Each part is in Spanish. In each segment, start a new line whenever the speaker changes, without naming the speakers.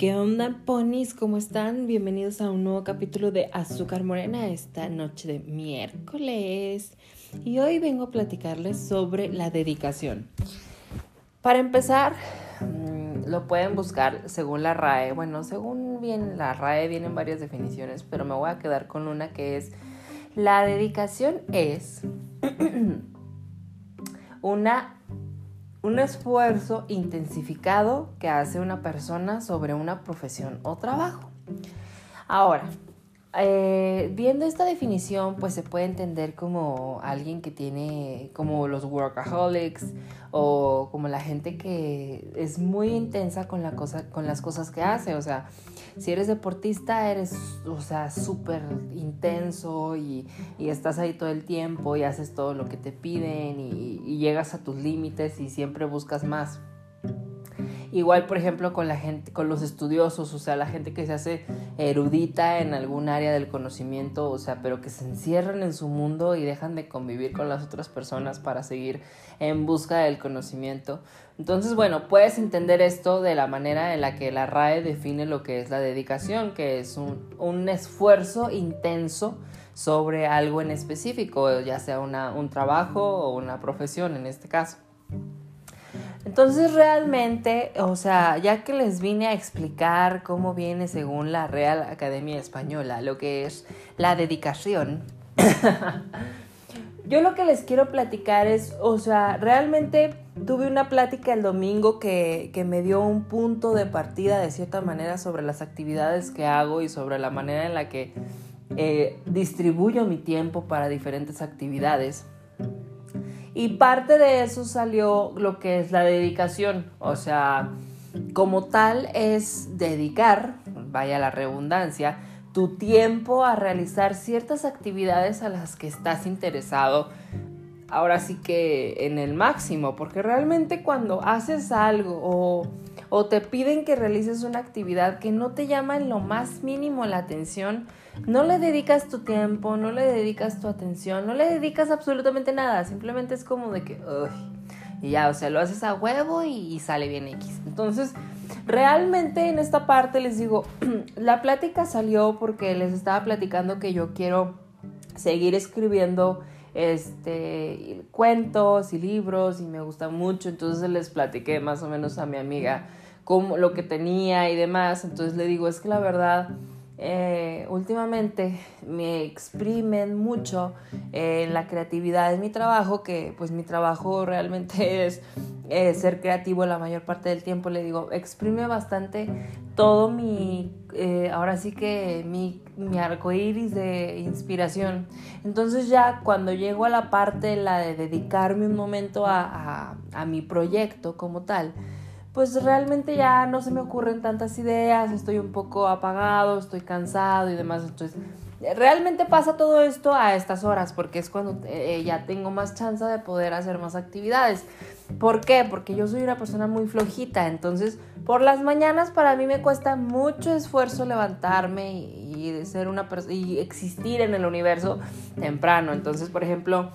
¿Qué onda, ponis? ¿Cómo están? Bienvenidos a un nuevo capítulo de Azúcar Morena esta noche de miércoles. Y hoy vengo a platicarles sobre la dedicación. Para empezar, mm, lo pueden buscar según la RAE. Bueno, según bien la RAE vienen varias definiciones, pero me voy a quedar con una que es la dedicación es una un esfuerzo intensificado que hace una persona sobre una profesión o trabajo. Ahora, eh, viendo esta definición, pues se puede entender como alguien que tiene como los workaholics o como la gente que es muy intensa con, la cosa, con las cosas que hace. O sea, si eres deportista, eres, o sea, súper intenso y, estás ahí todo el tiempo y haces todo lo que te piden y llegas a tus límites y siempre buscas más. Igual, por ejemplo, con la gente, con los estudiosos, o sea, la gente que se hace erudita en algún área del conocimiento, o sea, pero que se encierran en su mundo y dejan de convivir con las otras personas para seguir en busca del conocimiento. Entonces, bueno, puedes entender esto de la manera en la que la RAE define lo que es la dedicación, que es un, un esfuerzo intenso sobre algo en específico, ya sea una, un trabajo o una profesión en este caso. Entonces realmente, o sea, ya que les vine a explicar cómo viene según la Real Academia Española lo que es la dedicación, yo lo que les quiero platicar es, o sea, realmente tuve una plática el domingo que, me dio un punto de partida de cierta manera sobre las actividades que hago y sobre la manera en la que eh, distribuyo mi tiempo para diferentes actividades. Y parte de eso salió lo que es la dedicación. O sea, como tal es dedicar, vaya la redundancia, tu tiempo a realizar ciertas actividades a las que estás interesado. Ahora sí que en el máximo, porque realmente cuando haces algo o, o te piden que realices una actividad que no te llama en lo más mínimo la atención, no le dedicas tu tiempo, no le dedicas tu atención, no le dedicas absolutamente nada, simplemente es como de que, y ya, o sea, lo haces a huevo y, sale bien X. Entonces, realmente en esta parte les digo, la plática salió porque les estaba platicando que yo quiero seguir escribiendo este cuentos y libros y me gusta mucho, entonces les platiqué más o menos a mi amiga como lo que tenía y demás, entonces le digo, es que la verdad eh, últimamente me exprimen mucho en la creatividad en mi trabajo, que pues mi trabajo realmente es ser creativo la mayor parte del tiempo. Le digo, exprime bastante todo mi, eh, ahora sí que mi, mi arco iris de inspiración. Entonces ya cuando llego a la parte, la de dedicarme un momento a mi proyecto como tal, pues realmente ya no se me ocurren tantas ideas, estoy un poco apagado, estoy cansado y demás. Entonces, realmente pasa todo esto a estas horas, porque es cuando eh, ya tengo más chance de poder hacer más actividades. ¿Por qué? Porque yo soy una persona muy flojita, entonces por las mañanas para mí me cuesta mucho esfuerzo levantarme y, y ser una y existir en el universo temprano. Entonces, por ejemplo,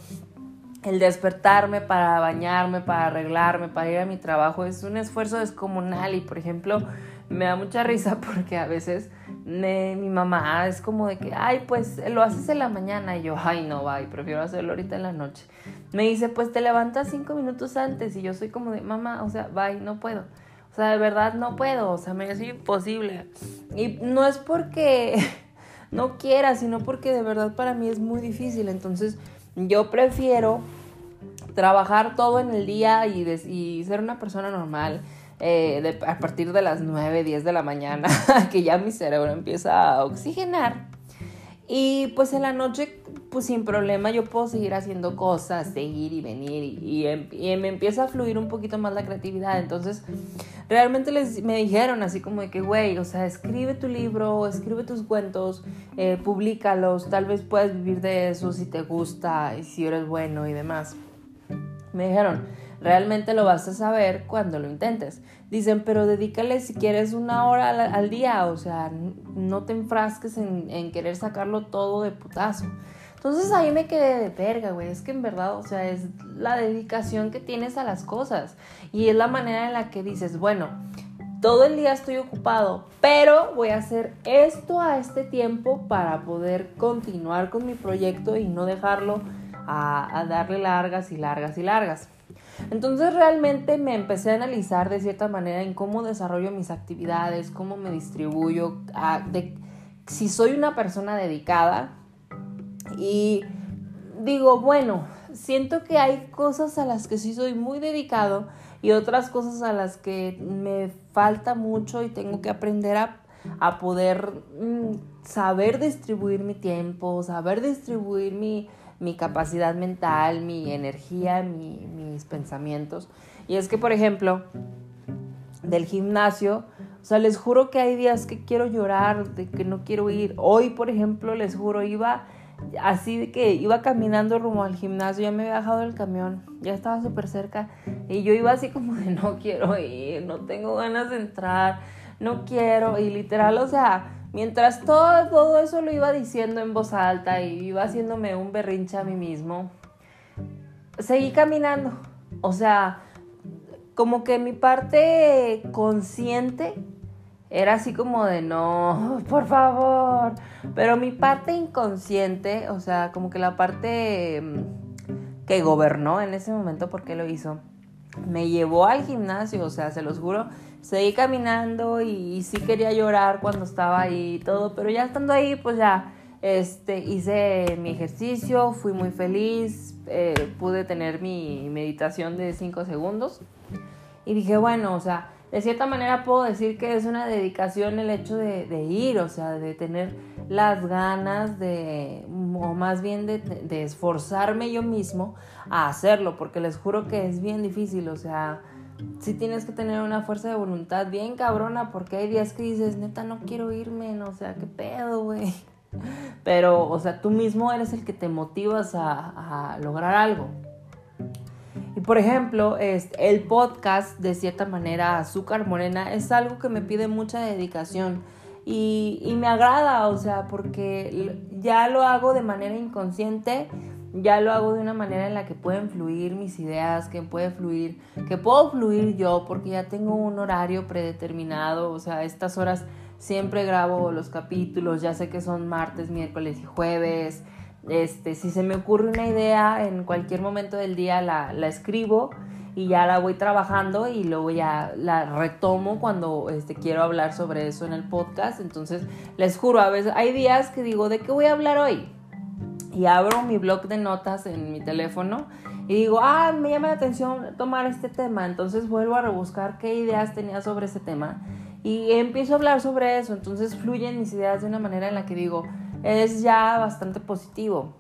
el despertarme para bañarme, para arreglarme, para ir a mi trabajo es un esfuerzo descomunal y por ejemplo me da mucha risa porque a veces mi mamá es como de que, ay, pues lo haces en la mañana y yo, ay, no, y prefiero hacerlo ahorita en la noche. Me dice, pues te levantas cinco minutos antes y yo soy como de, mamá, o sea, bye, no puedo. O sea, de verdad no puedo, o sea, me es imposible. Y no es porque no quiera, sino porque de verdad para mí es muy difícil. Entonces, yo prefiero trabajar todo en el día y, ser una persona normal. Eh, a partir de las 9, 10 de la mañana, que ya mi cerebro empieza a oxigenar. Y pues en la noche, pues sin problema, yo puedo seguir haciendo cosas, seguir y venir y, em, me empieza a fluir un poquito más la creatividad. Entonces, realmente les, me dijeron así como de que, güey, o sea, escribe tu libro, escribe tus cuentos, eh, públicalos, tal vez puedas vivir de eso si te gusta y si eres bueno y demás. Me dijeron, realmente lo vas a saber cuando lo intentes. Dicen, pero dedícale si quieres una hora al, día, o sea, no te enfrasques en, en, querer sacarlo todo de putazo. Entonces ahí me quedé de verga, güey. Es que en verdad, o sea, es la dedicación que tienes a las cosas. Y es la manera en la que dices, bueno, todo el día estoy ocupado, pero voy a hacer esto a este tiempo para poder continuar con mi proyecto y no dejarlo a, darle largas y largas y largas. Entonces realmente me empecé a analizar de cierta manera en cómo desarrollo mis actividades, cómo me distribuyo, si soy una persona dedicada. Y digo, bueno, siento que hay cosas a las que sí soy muy dedicado y otras cosas a las que me falta mucho y tengo que aprender a, a poder mm, saber distribuir mi tiempo, saber distribuir mi, mi capacidad mental, mi energía, mis pensamientos. Y es que, por ejemplo, del gimnasio, o sea, les juro que hay días que quiero llorar, de que no quiero ir. Hoy, por ejemplo, les juro, iba así que iba caminando rumbo al gimnasio, ya me había bajado del camión, ya estaba súper cerca y yo iba así como de no quiero ir, no tengo ganas de entrar, no quiero y literal, o sea, Mientras todo, todo eso lo iba diciendo en voz alta y iba haciéndome un berrinche a mí mismo, seguí caminando. O sea, como que mi parte consciente era así como de no, por favor. Pero mi parte inconsciente, o sea, como que la parte mm, que gobernó en ese momento porque lo hizo, me llevó al gimnasio, o sea, se los juro, seguí caminando y, sí quería llorar cuando estaba ahí y todo, pero ya estando ahí, pues ya este, hice mi ejercicio, fui muy feliz, eh, pude tener mi meditación de 5 segundos y dije, bueno, o sea, de cierta manera puedo decir que es una dedicación el hecho de, ir, o sea, de tener las ganas de, o más bien de, de esforzarme yo mismo a hacerlo, porque les juro que es bien difícil, o sea, sí tienes que tener una fuerza de voluntad bien cabrona, porque hay días que dices, neta, no quiero irme, no, o sea, qué pedo, güey. Pero, o sea, tú mismo eres el que te motivas a, lograr algo. Y por ejemplo, el podcast, de cierta manera, Azúcar Morena, es algo que me pide mucha dedicación. Y, y me agrada, o sea, porque ya lo hago de manera inconsciente ya lo hago de una manera en la que pueden fluir mis ideas, que puede fluir, que puedo fluir yo porque ya tengo un horario predeterminado, o sea, estas horas siempre grabo los capítulos, ya sé que son martes, miércoles y jueves. Este, si se me ocurre una idea en cualquier momento del día la, la escribo y ya la voy trabajando y luego ya la retomo cuando este, quiero hablar sobre eso en el podcast. Entonces, les juro, a veces hay días que digo, ¿de qué voy a hablar hoy? y abro mi blog de notas en mi teléfono y digo, ah, me llama la atención tomar este tema, entonces vuelvo a rebuscar qué ideas tenía sobre ese tema y empiezo a hablar sobre eso, entonces fluyen mis ideas de una manera en la que digo, es ya bastante positivo.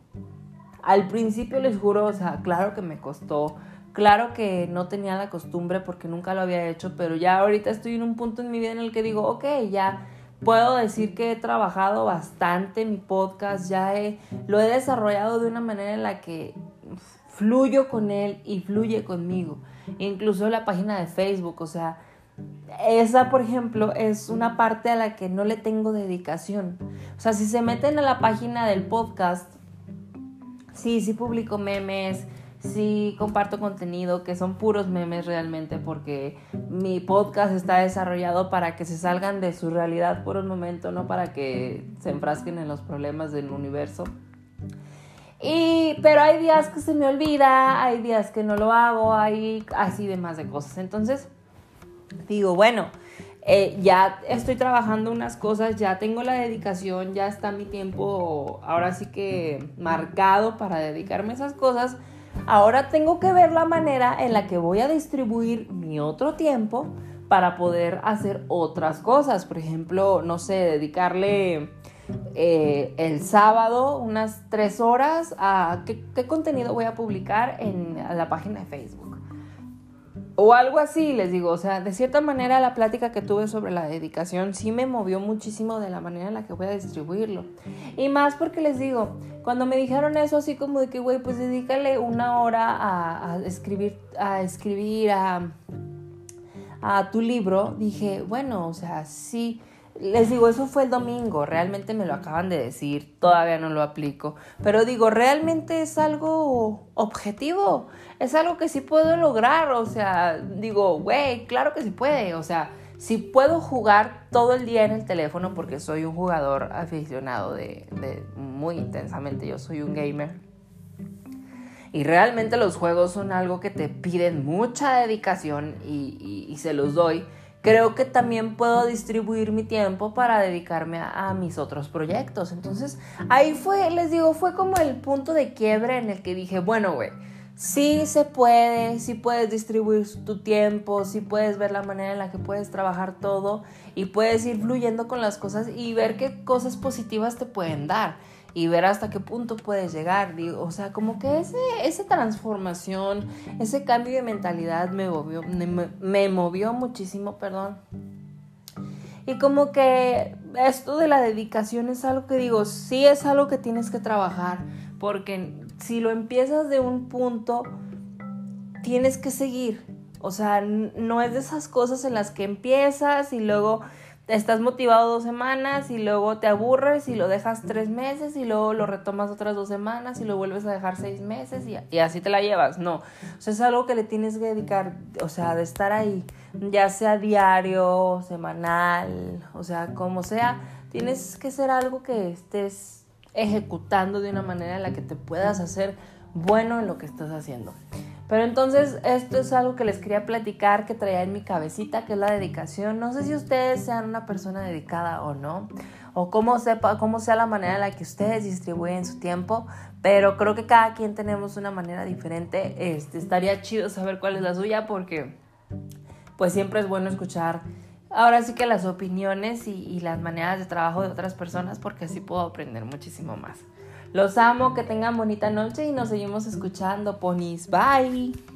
Al principio les juro, o sea, claro que me costó, claro que no tenía la costumbre porque nunca lo había hecho, pero ya ahorita estoy en un punto en mi vida en el que digo, ok, ya puedo decir que he trabajado bastante mi podcast, ya lo he desarrollado de una manera en la que fluyo con él y fluye conmigo. Incluso la página de Facebook, o sea, esa, por ejemplo, es una parte a la que no le tengo dedicación. O sea, si se meten a la página del podcast, sí, sí publico memes, sí comparto contenido que son puros memes realmente porque mi podcast está desarrollado para que se salgan de su realidad por un momento, no para que se enfrasquen en los problemas del universo. Y, pero hay días que se me olvida, hay días que no lo hago, hay así demás de cosas. Entonces, digo, bueno, eh, ya estoy trabajando unas cosas, ya tengo la dedicación, ya está mi tiempo ahora sí que marcado para dedicarme a esas cosas Ahora tengo que ver la manera en la que voy a distribuir mi otro tiempo para poder hacer otras cosas. Por ejemplo, no sé, dedicarle eh, el sábado unas tres horas a qué, contenido voy a publicar en la página de Facebook o algo así, les digo, o sea, de cierta manera la plática que tuve sobre la dedicación sí me movió muchísimo de la manera en la que voy a distribuirlo. Y más porque les digo, cuando me dijeron eso así como de que, güey, pues dedícale una hora a, escribir, a escribir, a, a tu libro, dije, bueno, o sea, sí les digo, eso fue el domingo, realmente me lo acaban de decir, todavía no lo aplico, pero digo, realmente es algo objetivo, es algo que sí puedo lograr, o sea, digo, güey, claro que se puede, o sea, si puedo jugar todo el día en el teléfono, porque soy un jugador aficionado de, muy intensamente, yo soy un gamer. Y realmente los juegos son algo que te piden mucha dedicación y, se los doy. Creo que también puedo distribuir mi tiempo para dedicarme a, mis otros proyectos. Entonces ahí fue, les digo, fue como el punto de quiebre en el que dije, bueno, güey sí se puede, sí puedes distribuir tu tiempo, sí puedes ver la manera en la que puedes trabajar todo y puedes ir fluyendo con las cosas y ver qué cosas positivas te pueden dar y ver hasta qué punto puedes llegar. Digo, o sea, como que ese, esa transformación, ese cambio de mentalidad me movió, me, me movió muchísimo, perdón. Y como que esto de la dedicación es algo que digo, sí es algo que tienes que trabajar, porque si lo empiezas de un punto, tienes que seguir. O sea, no es de esas cosas en las que empiezas y luego estás motivado dos semanas y luego te aburres y lo dejas tres meses y luego lo retomas otras dos semanas y lo vuelves a dejar seis meses y, así te la llevas. No, o sea, es algo que le tienes que dedicar, o sea, de estar ahí, ya sea diario, semanal, o sea, como sea, tienes que ser algo que estés ejecutando de una manera en la que te puedas hacer bueno en lo que estás haciendo. Pero entonces esto es algo que les quería platicar que traía en mi cabecita, que es la dedicación. No sé si ustedes sean una persona dedicada o no, o cómo, sepa, cómo sea la manera en la que ustedes distribuyen su tiempo, pero creo que cada quien tenemos una manera diferente. Este, estaría chido saber cuál es la suya porque pues siempre es bueno escuchar ahora sí que las opiniones y, las maneras de trabajo de otras personas porque así puedo aprender muchísimo más. Los amo, que tengan bonita noche y nos seguimos escuchando, ponis. Bye.